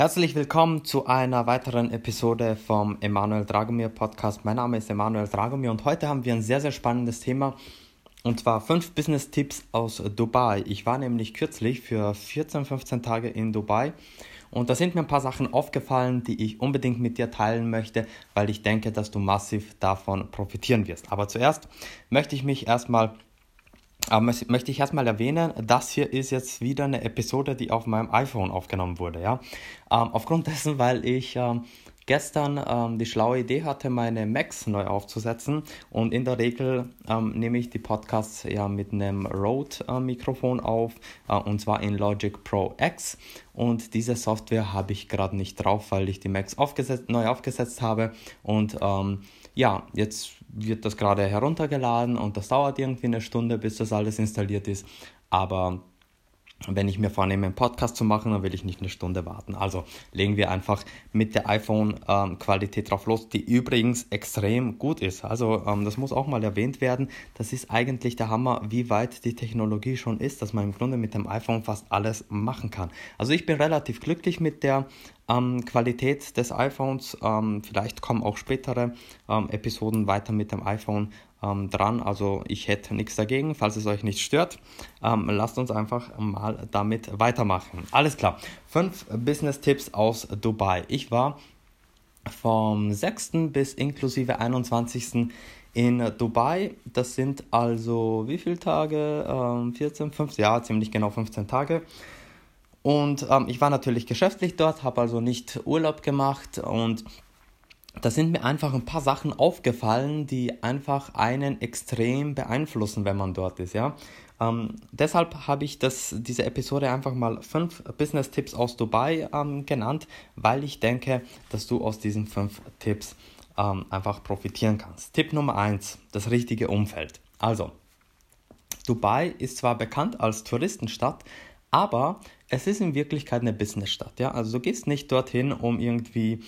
Herzlich willkommen zu einer weiteren Episode vom Emanuel Dragomir Podcast. Mein Name ist Emanuel Dragomir und heute haben wir ein sehr, sehr spannendes Thema und zwar fünf Business-Tipps aus Dubai. Ich war nämlich kürzlich für 14, 15 Tage in Dubai und da sind mir ein paar Sachen aufgefallen, die ich unbedingt mit dir teilen möchte, weil ich denke, dass du massiv davon profitieren wirst. Aber zuerst möchte ich mich erstmal aber möchte ich erstmal erwähnen, das hier ist jetzt wieder eine Episode, die auf meinem iPhone aufgenommen wurde. Ja? Ähm, aufgrund dessen, weil ich ähm, gestern ähm, die schlaue Idee hatte, meine Macs neu aufzusetzen und in der Regel ähm, nehme ich die Podcasts ja mit einem Rode-Mikrofon äh, auf äh, und zwar in Logic Pro X und diese Software habe ich gerade nicht drauf, weil ich die Macs aufgesetzt, neu aufgesetzt habe und ähm, ja, jetzt wird das gerade heruntergeladen und das dauert irgendwie eine Stunde, bis das alles installiert ist. Aber wenn ich mir vornehme, einen Podcast zu machen, dann will ich nicht eine Stunde warten. Also legen wir einfach mit der iPhone-Qualität ähm, drauf los, die übrigens extrem gut ist. Also ähm, das muss auch mal erwähnt werden. Das ist eigentlich der Hammer, wie weit die Technologie schon ist, dass man im Grunde mit dem iPhone fast alles machen kann. Also ich bin relativ glücklich mit der ähm, Qualität des iPhones. Ähm, vielleicht kommen auch spätere ähm, Episoden weiter mit dem iPhone ähm, dran. Also ich hätte nichts dagegen, falls es euch nicht stört. Ähm, lasst uns einfach mal damit weitermachen. Alles klar. Fünf Business-Tipps aus Dubai. Ich war vom 6. bis inklusive 21. in Dubai. Das sind also wie viele Tage? Ähm, 14, 15, ja, ziemlich genau 15 Tage. Und ähm, ich war natürlich geschäftlich dort, habe also nicht Urlaub gemacht und da sind mir einfach ein paar Sachen aufgefallen, die einfach einen extrem beeinflussen, wenn man dort ist, ja. Ähm, deshalb habe ich das, diese Episode einfach mal fünf Business-Tipps aus Dubai ähm, genannt, weil ich denke, dass du aus diesen fünf Tipps ähm, einfach profitieren kannst. Tipp Nummer eins: das richtige Umfeld. Also, Dubai ist zwar bekannt als Touristenstadt, aber es ist in Wirklichkeit eine Businessstadt. Ja? Also du gehst nicht dorthin, um irgendwie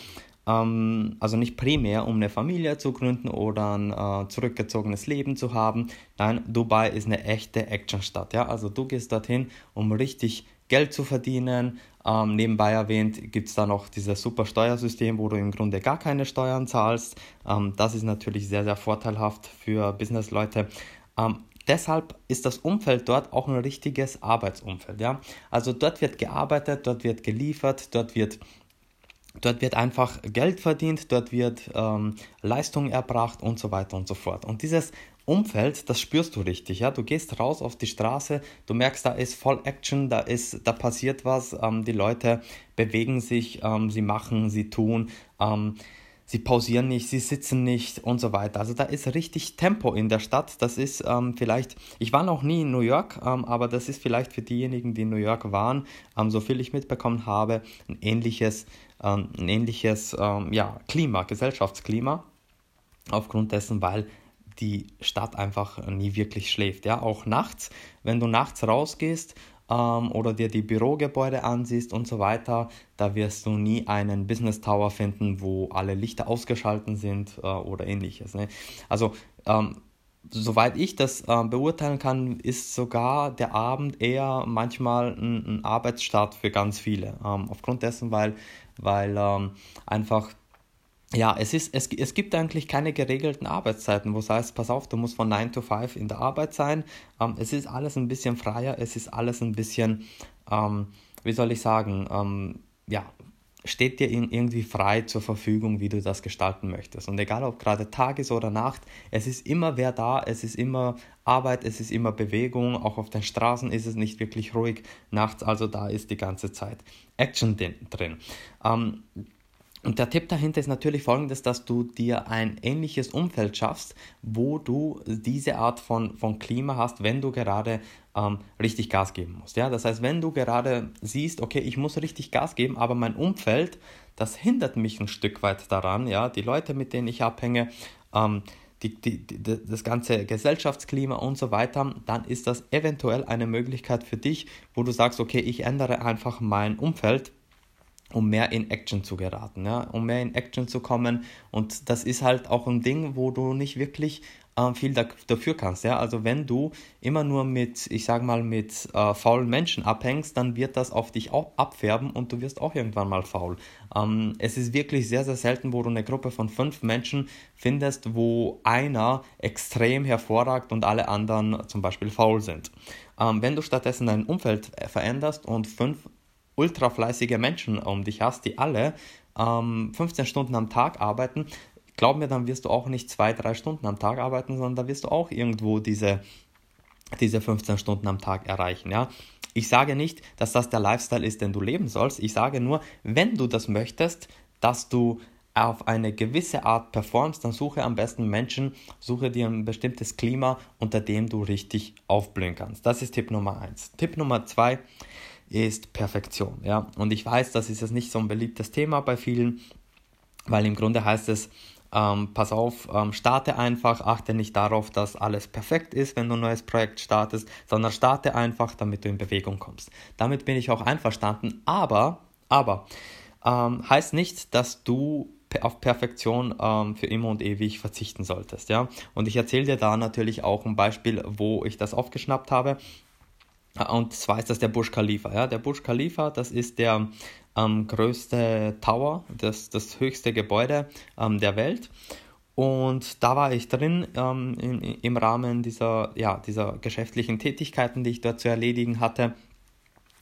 ähm, also nicht primär, um eine Familie zu gründen oder ein äh, zurückgezogenes Leben zu haben. Nein, Dubai ist eine echte Actionstadt. Ja? Also du gehst dorthin, um richtig Geld zu verdienen. Ähm, nebenbei erwähnt gibt es da noch dieses super Steuersystem, wo du im Grunde gar keine Steuern zahlst. Ähm, das ist natürlich sehr, sehr vorteilhaft für Businessleute. Ähm, deshalb ist das Umfeld dort auch ein richtiges Arbeitsumfeld. Ja? Also dort wird gearbeitet, dort wird geliefert, dort wird Dort wird einfach Geld verdient, dort wird ähm, Leistung erbracht und so weiter und so fort. Und dieses Umfeld, das spürst du richtig, ja. Du gehst raus auf die Straße, du merkst, da ist voll Action, da ist, da passiert was, ähm, die Leute bewegen sich, ähm, sie machen, sie tun. Ähm, sie pausieren nicht, sie sitzen nicht und so weiter. Also da ist richtig Tempo in der Stadt. Das ist ähm, vielleicht, ich war noch nie in New York, ähm, aber das ist vielleicht für diejenigen, die in New York waren, ähm, so viel ich mitbekommen habe, ein ähnliches, ein ähnliches ähm, ja, Klima, Gesellschaftsklima. Aufgrund dessen, weil die Stadt einfach nie wirklich schläft. Ja, auch nachts, wenn du nachts rausgehst ähm, oder dir die Bürogebäude ansiehst und so weiter, da wirst du nie einen Business Tower finden, wo alle Lichter ausgeschaltet sind äh, oder ähnliches. Ne? Also ähm, soweit ich das äh, beurteilen kann, ist sogar der Abend eher manchmal ein, ein Arbeitsstart für ganz viele. Ähm, aufgrund dessen, weil, weil ähm, einfach ja, es, ist, es, es gibt eigentlich keine geregelten Arbeitszeiten, wo es heißt, pass auf, du musst von 9 to 5 in der Arbeit sein. Ähm, es ist alles ein bisschen freier, es ist alles ein bisschen, ähm, wie soll ich sagen, ähm, ja, steht dir irgendwie frei zur Verfügung, wie du das gestalten möchtest. Und egal ob gerade Tag ist oder Nacht, es ist immer wer da, es ist immer Arbeit, es ist immer Bewegung, auch auf den Straßen ist es nicht wirklich ruhig, nachts also da ist die ganze Zeit Action drin. Ähm, und der Tipp dahinter ist natürlich folgendes, dass du dir ein ähnliches Umfeld schaffst, wo du diese Art von, von Klima hast, wenn du gerade ähm, richtig Gas geben musst. Ja? Das heißt, wenn du gerade siehst, okay, ich muss richtig Gas geben, aber mein Umfeld, das hindert mich ein Stück weit daran, ja, die Leute, mit denen ich abhänge, ähm, die, die, die, das ganze Gesellschaftsklima und so weiter, dann ist das eventuell eine Möglichkeit für dich, wo du sagst, okay, ich ändere einfach mein Umfeld um mehr in Action zu geraten, ja, um mehr in Action zu kommen. Und das ist halt auch ein Ding, wo du nicht wirklich äh, viel da, dafür kannst, ja. Also wenn du immer nur mit, ich sag mal, mit äh, faulen Menschen abhängst, dann wird das auf dich auch abfärben und du wirst auch irgendwann mal faul. Ähm, es ist wirklich sehr, sehr selten, wo du eine Gruppe von fünf Menschen findest, wo einer extrem hervorragt und alle anderen zum Beispiel faul sind. Ähm, wenn du stattdessen dein Umfeld veränderst und fünf ultra fleißige Menschen um dich hast, die alle ähm, 15 Stunden am Tag arbeiten, glaub mir, dann wirst du auch nicht zwei, drei Stunden am Tag arbeiten, sondern da wirst du auch irgendwo diese, diese 15 Stunden am Tag erreichen. Ja? Ich sage nicht, dass das der Lifestyle ist, den du leben sollst. Ich sage nur, wenn du das möchtest, dass du auf eine gewisse Art performst, dann suche am besten Menschen, suche dir ein bestimmtes Klima, unter dem du richtig aufblühen kannst. Das ist Tipp Nummer eins. Tipp Nummer zwei ist Perfektion. Ja? Und ich weiß, das ist jetzt nicht so ein beliebtes Thema bei vielen, weil im Grunde heißt es, ähm, pass auf, ähm, starte einfach, achte nicht darauf, dass alles perfekt ist, wenn du ein neues Projekt startest, sondern starte einfach, damit du in Bewegung kommst. Damit bin ich auch einverstanden, aber, aber, ähm, heißt nicht, dass du auf Perfektion ähm, für immer und ewig verzichten solltest, ja. Und ich erzähle dir da natürlich auch ein Beispiel, wo ich das aufgeschnappt habe. Und zwar ist das der Burj Khalifa. Ja? Der Burj Khalifa, das ist der ähm, größte Tower, das, das höchste Gebäude ähm, der Welt. Und da war ich drin ähm, im, im Rahmen dieser, ja, dieser geschäftlichen Tätigkeiten, die ich dort zu erledigen hatte,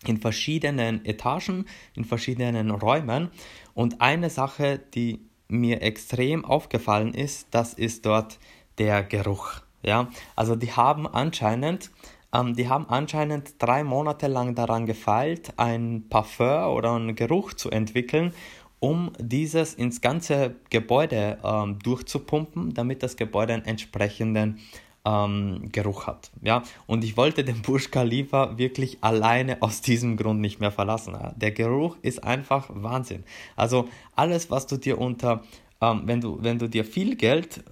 in verschiedenen Etagen, in verschiedenen Räumen. Und eine Sache, die mir extrem aufgefallen ist, das ist dort der Geruch. Ja, also die haben anscheinend ähm, die haben anscheinend drei Monate lang daran gefeilt, ein Parfum oder einen Geruch zu entwickeln, um dieses ins ganze Gebäude ähm, durchzupumpen, damit das Gebäude einen entsprechenden ähm, Geruch hat. Ja? Und ich wollte den Burj Khalifa wirklich alleine aus diesem Grund nicht mehr verlassen. Der Geruch ist einfach Wahnsinn. Also alles, was du dir unter ähm, wenn, du, wenn du dir viel Geld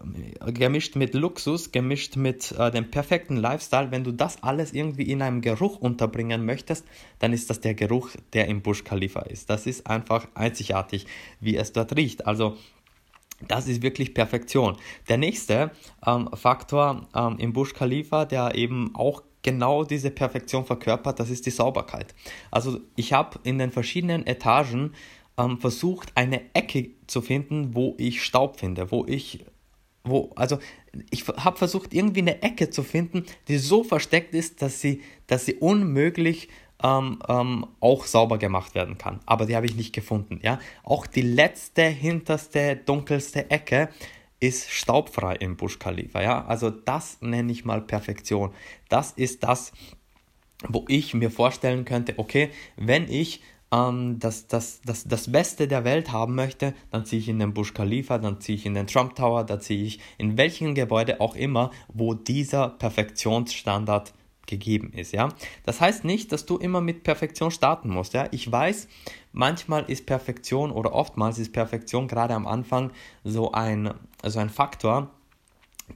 äh, gemischt mit Luxus, gemischt mit äh, dem perfekten Lifestyle, wenn du das alles irgendwie in einem Geruch unterbringen möchtest, dann ist das der Geruch, der im Busch Khalifa ist. Das ist einfach einzigartig, wie es dort riecht. Also das ist wirklich Perfektion. Der nächste ähm, Faktor ähm, im Busch Khalifa, der eben auch genau diese Perfektion verkörpert, das ist die Sauberkeit. Also ich habe in den verschiedenen Etagen ähm, versucht, eine Ecke zu finden, wo ich Staub finde, wo ich, wo, also ich habe versucht, irgendwie eine Ecke zu finden, die so versteckt ist, dass sie, dass sie unmöglich ähm, ähm, auch sauber gemacht werden kann. Aber die habe ich nicht gefunden. Ja? Auch die letzte, hinterste, dunkelste Ecke ist staubfrei im Busch Khalifa. Ja? Also das nenne ich mal Perfektion. Das ist das, wo ich mir vorstellen könnte, okay, wenn ich ähm, das, das, das, das Beste der Welt haben möchte, dann ziehe ich in den Bush Khalifa, dann ziehe ich in den Trump Tower, da ziehe ich in welchem Gebäude auch immer, wo dieser Perfektionsstandard gegeben ist, ja. Das heißt nicht, dass du immer mit Perfektion starten musst, ja. Ich weiß, manchmal ist Perfektion oder oftmals ist Perfektion gerade am Anfang so ein, so ein Faktor,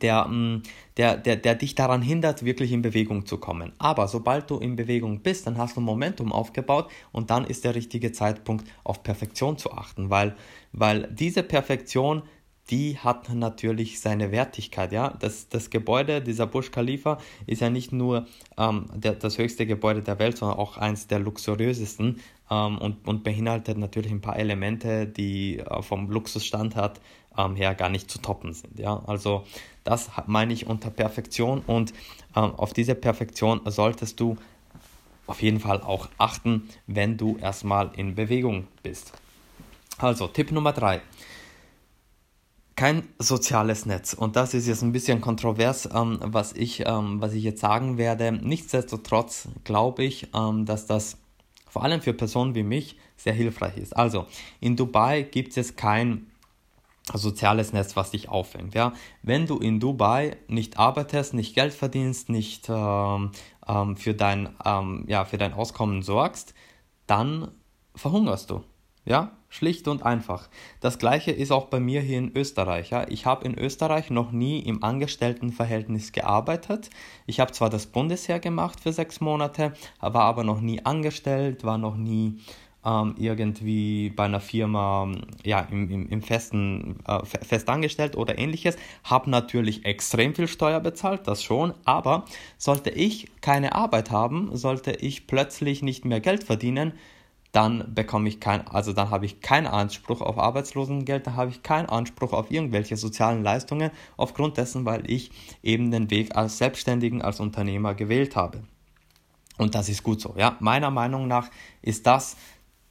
der, mm, der, der, der dich daran hindert, wirklich in Bewegung zu kommen. Aber sobald du in Bewegung bist, dann hast du Momentum aufgebaut und dann ist der richtige Zeitpunkt, auf Perfektion zu achten, weil, weil diese Perfektion, die hat natürlich seine Wertigkeit. Ja? Das, das Gebäude, dieser Burj Khalifa, ist ja nicht nur ähm, der, das höchste Gebäude der Welt, sondern auch eines der luxuriösesten ähm, und, und beinhaltet natürlich ein paar Elemente, die äh, vom Luxusstandard ähm, her gar nicht zu toppen sind. Ja? Also das meine ich unter Perfektion und ähm, auf diese Perfektion solltest du auf jeden Fall auch achten, wenn du erstmal in Bewegung bist. Also Tipp Nummer 3. Kein soziales Netz. Und das ist jetzt ein bisschen kontrovers, ähm, was, ich, ähm, was ich jetzt sagen werde. Nichtsdestotrotz glaube ich, ähm, dass das vor allem für Personen wie mich sehr hilfreich ist. Also in Dubai gibt es kein soziales Netz, was dich auffängt. Ja? Wenn du in Dubai nicht arbeitest, nicht Geld verdienst, nicht ähm, ähm, für, dein, ähm, ja, für dein Auskommen sorgst, dann verhungerst du. Ja, schlicht und einfach. Das gleiche ist auch bei mir hier in Österreich. Ja. Ich habe in Österreich noch nie im Angestelltenverhältnis gearbeitet. Ich habe zwar das Bundesheer gemacht für sechs Monate, war aber noch nie angestellt, war noch nie ähm, irgendwie bei einer Firma ja, im, im, im festen, äh, festangestellt oder ähnliches, habe natürlich extrem viel Steuer bezahlt, das schon, aber sollte ich keine Arbeit haben, sollte ich plötzlich nicht mehr Geld verdienen, dann bekomme ich kein, also dann habe ich keinen Anspruch auf Arbeitslosengeld, dann habe ich keinen Anspruch auf irgendwelche sozialen Leistungen, aufgrund dessen, weil ich eben den Weg als Selbstständigen, als Unternehmer gewählt habe. Und das ist gut so. Ja, meiner Meinung nach ist das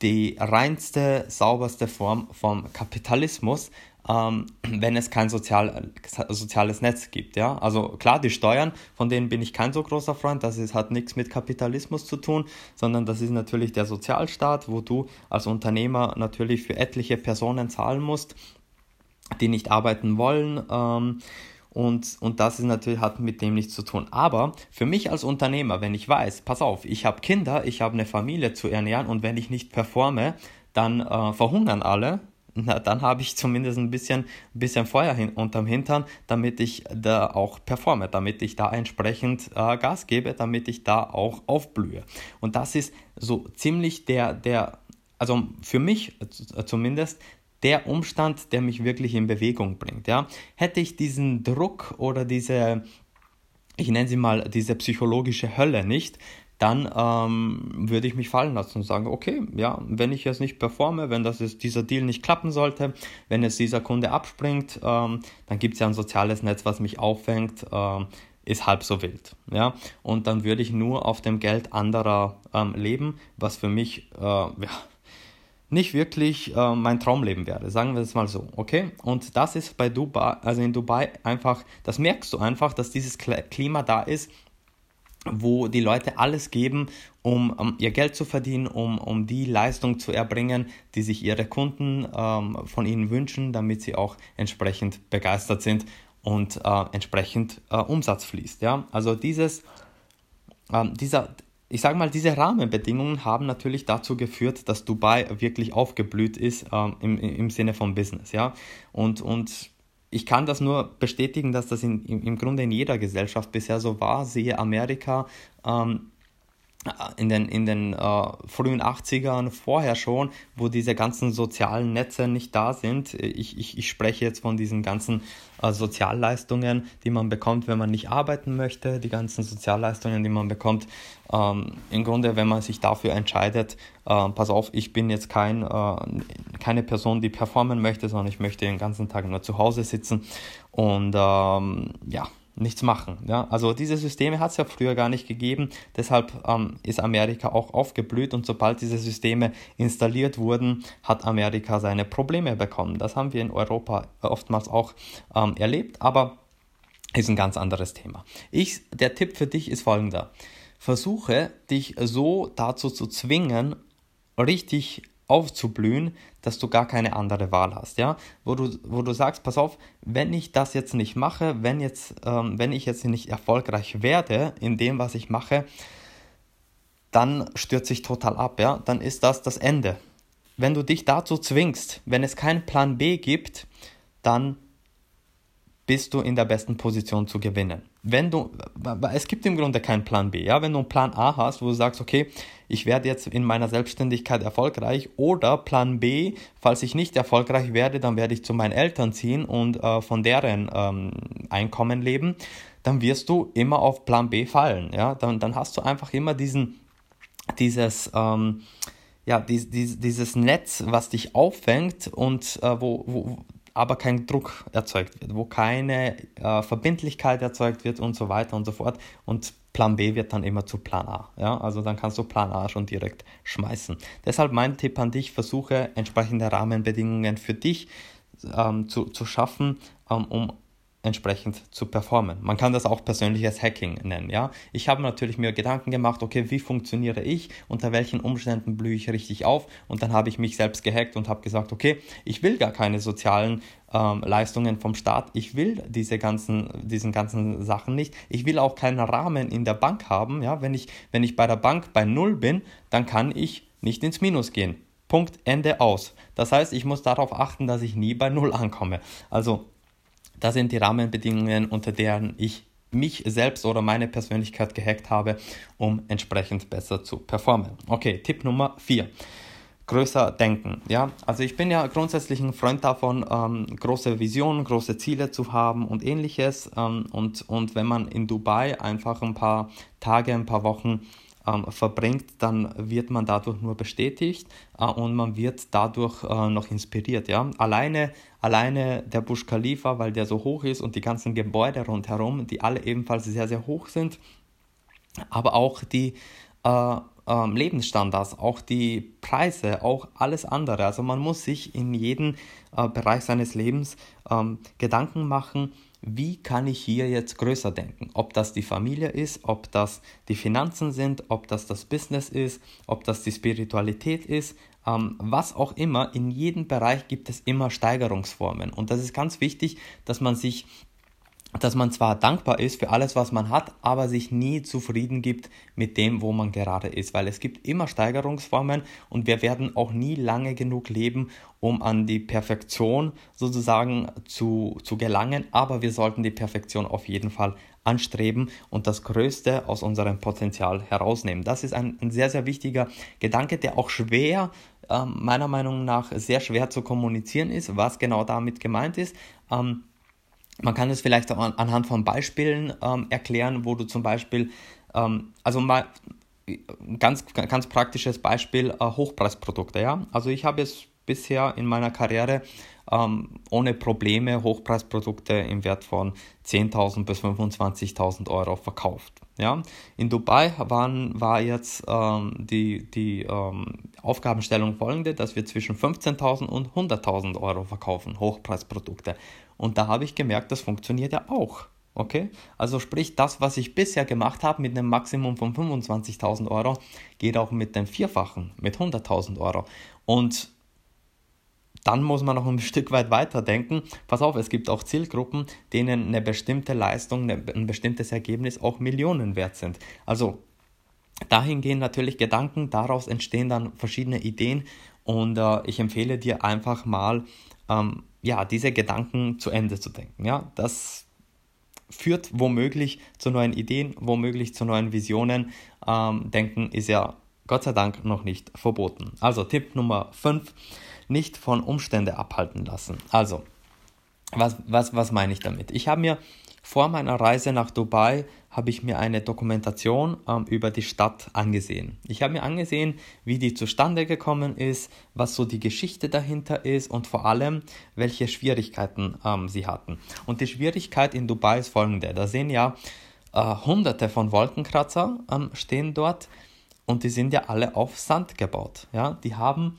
die reinste, sauberste Form vom Kapitalismus, ähm, wenn es kein sozial, soziales Netz gibt. Ja? Also klar, die Steuern, von denen bin ich kein so großer Freund, das ist, hat nichts mit Kapitalismus zu tun, sondern das ist natürlich der Sozialstaat, wo du als Unternehmer natürlich für etliche Personen zahlen musst, die nicht arbeiten wollen. Ähm, und, und das ist natürlich, hat mit dem nichts zu tun. Aber für mich als Unternehmer, wenn ich weiß, pass auf, ich habe Kinder, ich habe eine Familie zu ernähren und wenn ich nicht performe, dann äh, verhungern alle, na, dann habe ich zumindest ein bisschen, bisschen Feuer hin, unterm Hintern, damit ich da auch performe, damit ich da entsprechend äh, Gas gebe, damit ich da auch aufblühe. Und das ist so ziemlich der, der also für mich zumindest der Umstand, der mich wirklich in Bewegung bringt. Ja? Hätte ich diesen Druck oder diese, ich nenne sie mal, diese psychologische Hölle nicht, dann ähm, würde ich mich fallen lassen und sagen, okay, ja, wenn ich jetzt nicht performe, wenn das ist, dieser Deal nicht klappen sollte, wenn jetzt dieser Kunde abspringt, ähm, dann gibt es ja ein soziales Netz, was mich auffängt, ähm, ist halb so wild. Ja? Und dann würde ich nur auf dem Geld anderer ähm, leben, was für mich äh, ja, nicht wirklich äh, mein Traumleben wäre, sagen wir es mal so, okay? Und das ist bei Dubai, also in Dubai einfach, das merkst du einfach, dass dieses Klima da ist, wo die Leute alles geben, um, um ihr Geld zu verdienen, um, um die Leistung zu erbringen, die sich ihre Kunden ähm, von ihnen wünschen, damit sie auch entsprechend begeistert sind und äh, entsprechend äh, Umsatz fließt. Ja? Also dieses, ähm, dieser, ich sage mal, diese Rahmenbedingungen haben natürlich dazu geführt, dass Dubai wirklich aufgeblüht ist ähm, im, im Sinne von Business, ja. Und, und ich kann das nur bestätigen, dass das in, im, Grunde in jeder Gesellschaft bisher so war. Siehe Amerika, ähm, in den, in den äh, frühen 80ern vorher schon, wo diese ganzen sozialen Netze nicht da sind. Ich, ich, ich spreche jetzt von diesen ganzen äh, Sozialleistungen, die man bekommt, wenn man nicht arbeiten möchte, die ganzen Sozialleistungen, die man bekommt. Ähm, Im Grunde, wenn man sich dafür entscheidet, äh, pass auf, ich bin jetzt kein, äh, keine Person, die performen möchte, sondern ich möchte den ganzen Tag nur zu Hause sitzen und ähm, ja, nichts machen. Ja? Also diese Systeme hat es ja früher gar nicht gegeben, deshalb ähm, ist Amerika auch aufgeblüht und sobald diese Systeme installiert wurden, hat Amerika seine Probleme bekommen. Das haben wir in Europa oftmals auch ähm, erlebt, aber ist ein ganz anderes Thema. Ich, der Tipp für dich ist folgender. Versuche dich so dazu zu zwingen, richtig aufzublühen, dass du gar keine andere Wahl hast, ja, wo du, wo du sagst, pass auf, wenn ich das jetzt nicht mache, wenn jetzt, ähm, wenn ich jetzt nicht erfolgreich werde in dem, was ich mache, dann stürze ich total ab, ja, dann ist das das Ende. Wenn du dich dazu zwingst, wenn es keinen Plan B gibt, dann bist du in der besten Position zu gewinnen. Wenn du, es gibt im Grunde keinen Plan B, ja, wenn du einen Plan A hast, wo du sagst, okay, ich werde jetzt in meiner Selbstständigkeit erfolgreich oder Plan B, falls ich nicht erfolgreich werde, dann werde ich zu meinen Eltern ziehen und äh, von deren ähm, Einkommen leben, dann wirst du immer auf Plan B fallen, ja, dann, dann hast du einfach immer diesen, dieses, ähm, ja, dies, dies, dieses Netz, was dich auffängt und äh, wo, wo aber kein Druck erzeugt wird, wo keine äh, Verbindlichkeit erzeugt wird und so weiter und so fort. Und Plan B wird dann immer zu Plan A. Ja? Also dann kannst du Plan A schon direkt schmeißen. Deshalb mein Tipp an dich, versuche entsprechende Rahmenbedingungen für dich ähm, zu, zu schaffen, ähm, um entsprechend zu performen. Man kann das auch persönliches Hacking nennen, ja. Ich habe natürlich mir Gedanken gemacht, okay, wie funktioniere ich, unter welchen Umständen blühe ich richtig auf und dann habe ich mich selbst gehackt und habe gesagt, okay, ich will gar keine sozialen ähm, Leistungen vom Staat, ich will diese ganzen, diesen ganzen Sachen nicht, ich will auch keinen Rahmen in der Bank haben, ja, wenn ich, wenn ich bei der Bank bei Null bin, dann kann ich nicht ins Minus gehen. Punkt, Ende aus. Das heißt, ich muss darauf achten, dass ich nie bei Null ankomme. Also das sind die Rahmenbedingungen, unter deren ich mich selbst oder meine Persönlichkeit gehackt habe, um entsprechend besser zu performen. Okay, Tipp Nummer 4. größer denken. Ja, also ich bin ja grundsätzlich ein Freund davon, ähm, große Visionen, große Ziele zu haben und ähnliches. Ähm, und, und wenn man in Dubai einfach ein paar Tage, ein paar Wochen verbringt, dann wird man dadurch nur bestätigt äh, und man wird dadurch äh, noch inspiriert. Ja? Alleine, alleine der Burj Khalifa, weil der so hoch ist und die ganzen Gebäude rundherum, die alle ebenfalls sehr, sehr hoch sind, aber auch die äh, ähm, Lebensstandards, auch die Preise, auch alles andere. Also man muss sich in jedem äh, Bereich seines Lebens ähm, Gedanken machen, wie kann ich hier jetzt größer denken? Ob das die Familie ist, ob das die Finanzen sind, ob das das Business ist, ob das die Spiritualität ist, ähm, was auch immer. In jedem Bereich gibt es immer Steigerungsformen. Und das ist ganz wichtig, dass man sich dass man zwar dankbar ist für alles, was man hat, aber sich nie zufrieden gibt mit dem, wo man gerade ist, weil es gibt immer Steigerungsformen und wir werden auch nie lange genug leben, um an die Perfektion sozusagen zu, zu gelangen, aber wir sollten die Perfektion auf jeden Fall anstreben und das Größte aus unserem Potenzial herausnehmen. Das ist ein, ein sehr, sehr wichtiger Gedanke, der auch schwer, äh, meiner Meinung nach, sehr schwer zu kommunizieren ist, was genau damit gemeint ist. Ähm, man kann es vielleicht auch an, anhand von Beispielen ähm, erklären, wo du zum Beispiel, ähm, also mal ganz, ganz praktisches Beispiel, äh, Hochpreisprodukte. Ja? Also ich habe es bisher in meiner Karriere ähm, ohne Probleme Hochpreisprodukte im Wert von 10.000 bis 25.000 Euro verkauft. Ja? In Dubai waren, war jetzt ähm, die, die ähm, Aufgabenstellung folgende, dass wir zwischen 15.000 und 100.000 Euro verkaufen, Hochpreisprodukte. Und da habe ich gemerkt, das funktioniert ja auch. Okay? Also sprich, das, was ich bisher gemacht habe mit einem Maximum von 25.000 Euro, geht auch mit dem Vierfachen, mit 100.000 Euro. Und dann muss man noch ein Stück weit weiter denken. Pass auf, es gibt auch Zielgruppen, denen eine bestimmte Leistung, ein bestimmtes Ergebnis auch Millionen wert sind. Also dahin gehen natürlich Gedanken, daraus entstehen dann verschiedene Ideen und äh, ich empfehle dir einfach mal, ähm, ja, diese Gedanken zu Ende zu denken. Ja, das führt womöglich zu neuen Ideen, womöglich zu neuen Visionen. Ähm, denken ist ja Gott sei Dank noch nicht verboten. Also Tipp Nummer 5 nicht von Umständen abhalten lassen. Also, was, was, was meine ich damit? Ich habe mir vor meiner Reise nach Dubai habe ich mir eine Dokumentation ähm, über die Stadt angesehen. Ich habe mir angesehen, wie die zustande gekommen ist, was so die Geschichte dahinter ist und vor allem, welche Schwierigkeiten ähm, sie hatten. Und die Schwierigkeit in Dubai ist folgende. Da sehen ja äh, hunderte von Wolkenkratzer ähm, stehen dort und die sind ja alle auf Sand gebaut. Ja? Die haben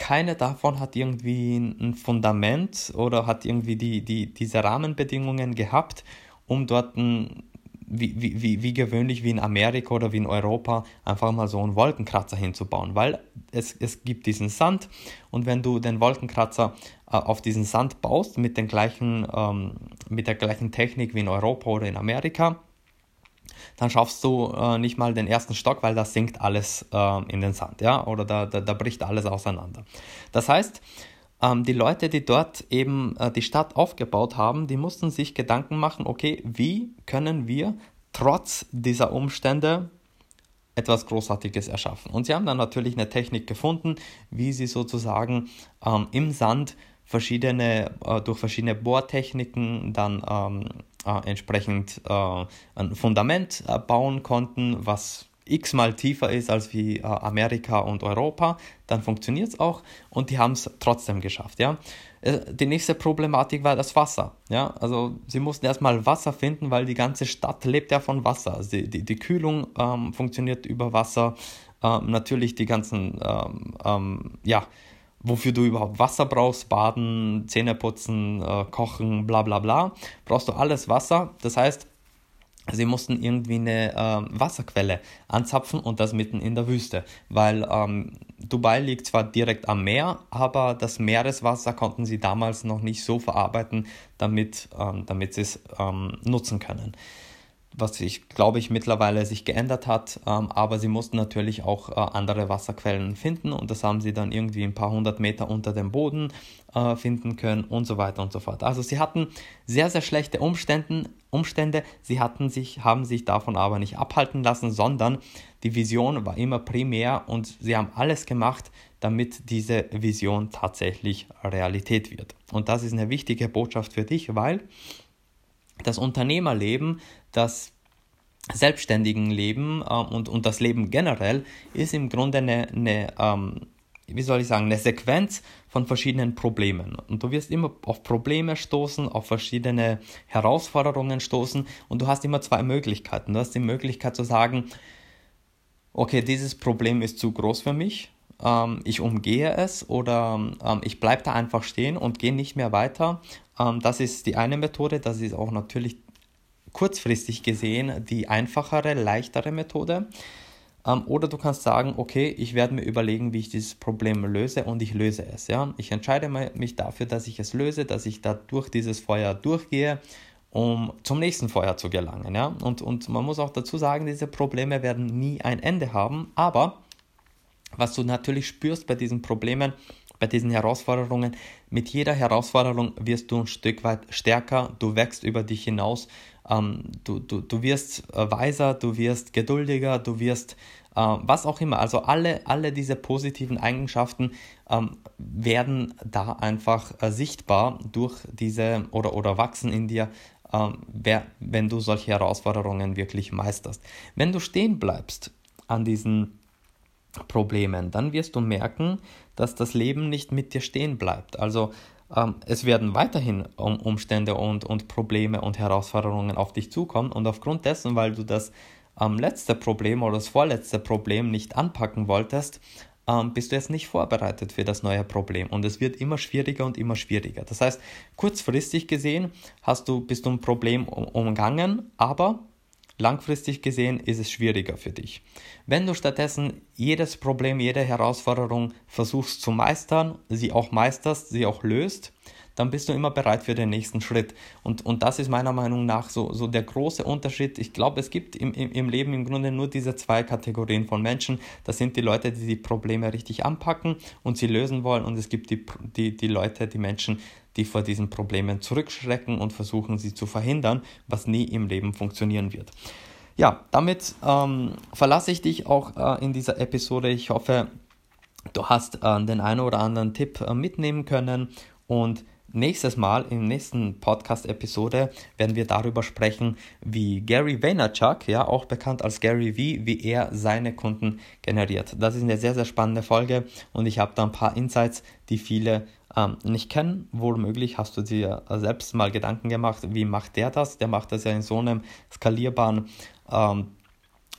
keine davon hat irgendwie ein Fundament oder hat irgendwie die, die, diese Rahmenbedingungen gehabt, um dort ein, wie, wie, wie gewöhnlich wie in Amerika oder wie in Europa einfach mal so einen Wolkenkratzer hinzubauen, weil es, es gibt diesen Sand und wenn du den Wolkenkratzer äh, auf diesen Sand baust mit, den gleichen, ähm, mit der gleichen Technik wie in Europa oder in Amerika, dann schaffst du äh, nicht mal den ersten Stock, weil das sinkt alles äh, in den Sand, ja, oder da, da, da bricht alles auseinander. Das heißt, ähm, die Leute, die dort eben äh, die Stadt aufgebaut haben, die mussten sich Gedanken machen, okay, wie können wir trotz dieser Umstände etwas Großartiges erschaffen. Und sie haben dann natürlich eine Technik gefunden, wie sie sozusagen ähm, im Sand verschiedene, äh, durch verschiedene Bohrtechniken dann ähm, äh, entsprechend äh, ein Fundament äh, bauen konnten, was x-mal tiefer ist als wie äh, Amerika und Europa, dann funktioniert es auch und die haben es trotzdem geschafft. Ja? Äh, die nächste Problematik war das Wasser. Ja? Also sie mussten erstmal Wasser finden, weil die ganze Stadt lebt ja von Wasser. Also die, die, die Kühlung ähm, funktioniert über Wasser. Ähm, natürlich die ganzen ähm, ähm ja, wofür du überhaupt Wasser brauchst, baden, Zähne putzen, äh, kochen, bla bla bla, brauchst du alles Wasser. Das heißt, sie mussten irgendwie eine äh, Wasserquelle anzapfen und das mitten in der Wüste, weil ähm, Dubai liegt zwar direkt am Meer, aber das Meereswasser konnten sie damals noch nicht so verarbeiten, damit, ähm, damit sie es ähm, nutzen können. Was ich glaube ich mittlerweile sich geändert hat, ähm, aber sie mussten natürlich auch äh, andere Wasserquellen finden und das haben sie dann irgendwie ein paar hundert Meter unter dem Boden äh, finden können und so weiter und so fort. Also sie hatten sehr, sehr schlechte Umständen, Umstände, sie hatten sich, haben sich davon aber nicht abhalten lassen, sondern die Vision war immer primär und sie haben alles gemacht, damit diese Vision tatsächlich Realität wird. Und das ist eine wichtige Botschaft für dich, weil das Unternehmerleben, das selbstständigen Leben äh, und, und das Leben generell ist im Grunde eine, eine ähm, wie soll ich sagen, eine Sequenz von verschiedenen Problemen. Und du wirst immer auf Probleme stoßen, auf verschiedene Herausforderungen stoßen und du hast immer zwei Möglichkeiten. Du hast die Möglichkeit zu sagen, okay, dieses Problem ist zu groß für mich, ähm, ich umgehe es oder ähm, ich bleibe da einfach stehen und gehe nicht mehr weiter. Ähm, das ist die eine Methode, das ist auch natürlich kurzfristig gesehen die einfachere, leichtere Methode. Ähm, oder du kannst sagen, okay, ich werde mir überlegen, wie ich dieses Problem löse und ich löse es. Ja? Ich entscheide mich dafür, dass ich es löse, dass ich da durch dieses Feuer durchgehe, um zum nächsten Feuer zu gelangen. Ja? Und, und man muss auch dazu sagen, diese Probleme werden nie ein Ende haben, aber was du natürlich spürst bei diesen Problemen, bei diesen Herausforderungen, mit jeder Herausforderung wirst du ein Stück weit stärker, du wächst über dich hinaus, ähm, du, du, du wirst äh, weiser, du wirst geduldiger, du wirst äh, was auch immer. Also alle, alle diese positiven Eigenschaften ähm, werden da einfach äh, sichtbar durch diese oder, oder wachsen in dir, ähm, wer, wenn du solche Herausforderungen wirklich meisterst. Wenn du stehen bleibst an diesen Problemen, dann wirst du merken, dass das Leben nicht mit dir stehen bleibt. Also es werden weiterhin um, Umstände und, und Probleme und Herausforderungen auf dich zukommen und aufgrund dessen, weil du das ähm, letzte Problem oder das vorletzte Problem nicht anpacken wolltest, ähm, bist du jetzt nicht vorbereitet für das neue Problem und es wird immer schwieriger und immer schwieriger. Das heißt, kurzfristig gesehen hast du, bist du ein Problem umgangen, aber Langfristig gesehen ist es schwieriger für dich. Wenn du stattdessen jedes Problem, jede Herausforderung versuchst zu meistern, sie auch meisterst, sie auch löst, dann bist du immer bereit für den nächsten Schritt. Und, und das ist meiner Meinung nach so, so der große Unterschied. Ich glaube, es gibt im, im, im Leben im Grunde nur diese zwei Kategorien von Menschen. Das sind die Leute, die die Probleme richtig anpacken und sie lösen wollen. Und es gibt die, die, die Leute, die Menschen, die vor diesen Problemen zurückschrecken und versuchen, sie zu verhindern, was nie im Leben funktionieren wird. Ja, damit ähm, verlasse ich dich auch äh, in dieser Episode. Ich hoffe, du hast äh, den einen oder anderen Tipp äh, mitnehmen können und Nächstes Mal, in der nächsten Podcast-Episode, werden wir darüber sprechen, wie Gary Vaynerchuk, ja, auch bekannt als Gary V, wie er seine Kunden generiert. Das ist eine sehr, sehr spannende Folge und ich habe da ein paar Insights, die viele ähm, nicht kennen. Womöglich hast du dir selbst mal Gedanken gemacht, wie macht der das? Der macht das ja in so einem skalierbaren ähm,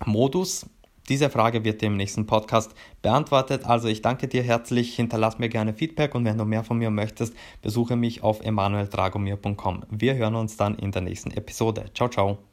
Modus. Diese Frage wird im nächsten Podcast beantwortet. Also ich danke dir herzlich, hinterlass mir gerne Feedback und wenn du mehr von mir möchtest, besuche mich auf emanueldragomir.com. Wir hören uns dann in der nächsten Episode. Ciao, ciao.